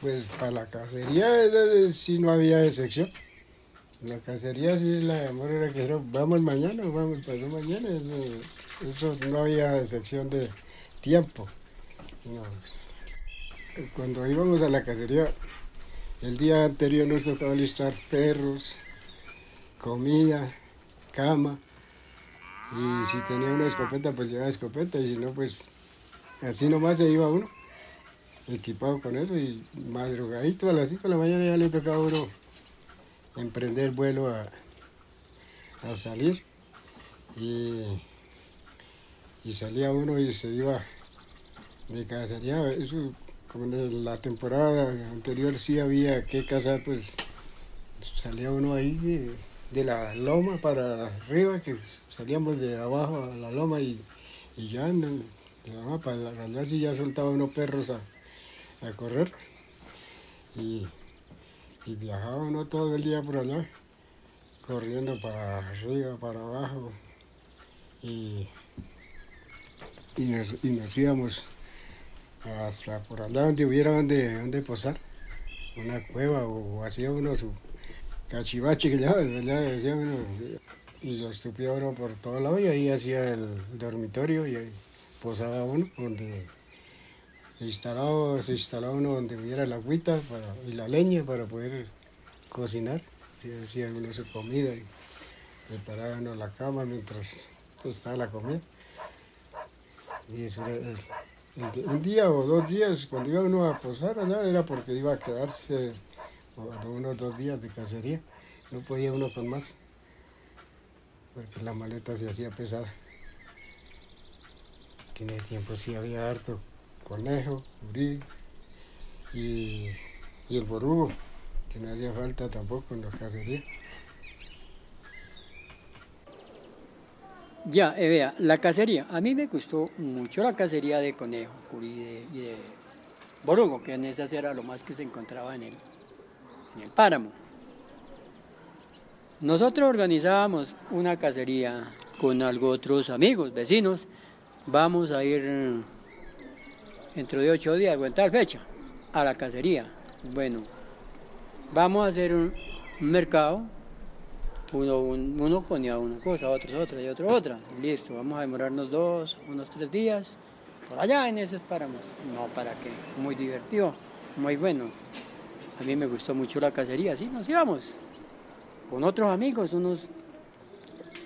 Pues para la cacería sí no había excepción. La cacería sí la amor era que dijeron, vamos mañana, vamos pasado mañana. Eso, no había excepción de tiempo. Cuando íbamos a la cacería, el día anterior nos tocaba listar perros, comida, cama. Y si tenía una escopeta, pues llevaba escopeta. Y si no, pues así nomás se iba uno, equipado con eso. Y madrugadito a las 5 de la mañana ya le tocaba uno emprender vuelo a, a salir. Y, y salía uno y se iba de cacería. Eso, como en la temporada anterior sí había que cazar, pues salía uno ahí de, de la loma para arriba, que salíamos de abajo a la loma y, y ya en la loma sí ya soltaba unos perros a correr. Y, y viajaba uno todo el día por allá, corriendo para arriba, para abajo. Y, y, nos, y nos íbamos hasta por allá donde hubiera donde, donde posar, una cueva o hacía uno su cachivache que ¿verdad? Decía uno, y lo estupía uno por todo lado y ahí hacía el dormitorio y ahí posaba uno donde se instalaba uno donde hubiera la agüita y la leña para poder cocinar, y hacía uno su comida y preparaba uno la cama mientras estaba la comida. Y eso era, eh, un día o dos días, cuando iba uno a posar allá, era porque iba a quedarse unos dos días de cacería. No podía uno con más, porque la maleta se hacía pesada. Tiene tiempo, sí había harto conejo, curí y, el borugo, que no hacía falta tampoco en la cacería. Ya, eh, vea, la cacería. A mí me gustó mucho la cacería de conejo, curí y de borugo, que en esas era lo más que se encontraba en el, páramo. Nosotros organizábamos una cacería con algo otros amigos, vecinos. Vamos a ir dentro de ocho días o en fecha a la cacería. Bueno, vamos a hacer un, un mercado. Uno, un- uno ponía una cosa, otros otra y otro otra. Listo, vamos a demorarnos dos, unos tres días por allá en esos páramos. No, para qué, muy divertido, muy bueno. A mí me gustó mucho la cacería, sí, nos íbamos con otros amigos, unos,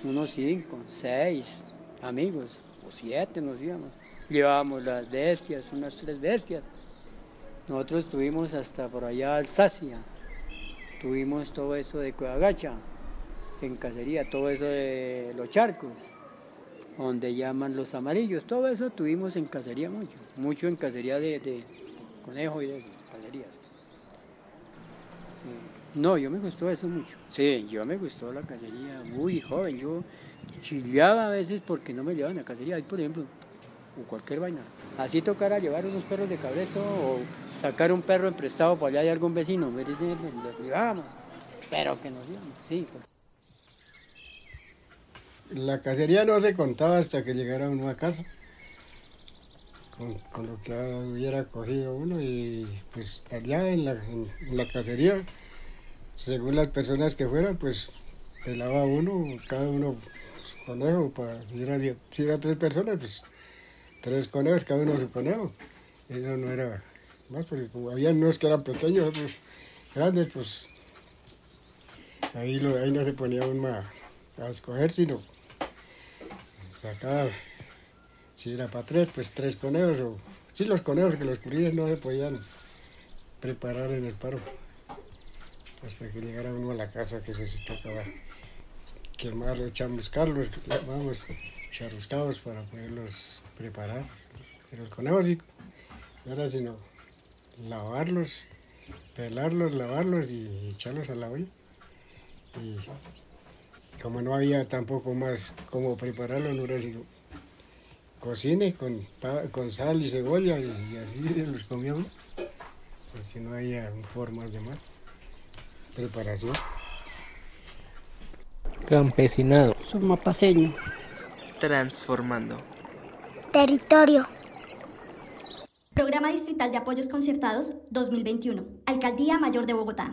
unos cinco, seis amigos, o siete nos íbamos. Llevábamos las bestias, unas tres bestias. Nosotros estuvimos hasta por allá Alsacia, tuvimos todo eso de Cuevagacha, en cacería, todo eso de los charcos, donde llaman los amarillos, todo eso tuvimos en cacería mucho, mucho en cacería de, de conejo y de cacerías. No, yo me gustó eso mucho. Sí, yo me gustó la cacería muy joven. Yo chillaba a veces porque no me llevaban a cacería. Ahí, por ejemplo, o cualquier vaina. Así tocara llevar unos perros de cabresto o sacar un perro emprestado por allá de algún vecino. me dicen, Los llevábamos. Pero que nos íbamos, sí. pues. La cacería no se contaba hasta que llegara uno a casa, con, con lo que hubiera cogido uno y pues allá en la, cacería, según las personas que fueran, pues pelaba uno, cada uno su conejo, para, si, era, si eran tres personas, pues tres conejos, cada uno su conejo. Eso no era más, porque como había unos que eran pequeños, otros grandes, pues ahí, ahí no se ponía uno a, a escoger, sino sacaba, si era para tres, pues tres conejos, o sí los conejos, que los curíes no se podían preparar en el paro, hasta que llegara uno a la casa, que sí tocaba quemarlos, chamuscarlos, vamos, charruscados para poderlos preparar, pero el conejo sí, no era sino lavarlos, pelarlos, lavarlos y echarlos a la olla. Y como no había tampoco más cómo prepararlo, no era sino cocine con, con sal y cebolla y, y así los comíamos, porque no había formas de más preparación. Campesinado. Sumapaseño. Transformando. Territorio. Programa Distrital de Apoyos Concertados 2021. Alcaldía Mayor de Bogotá.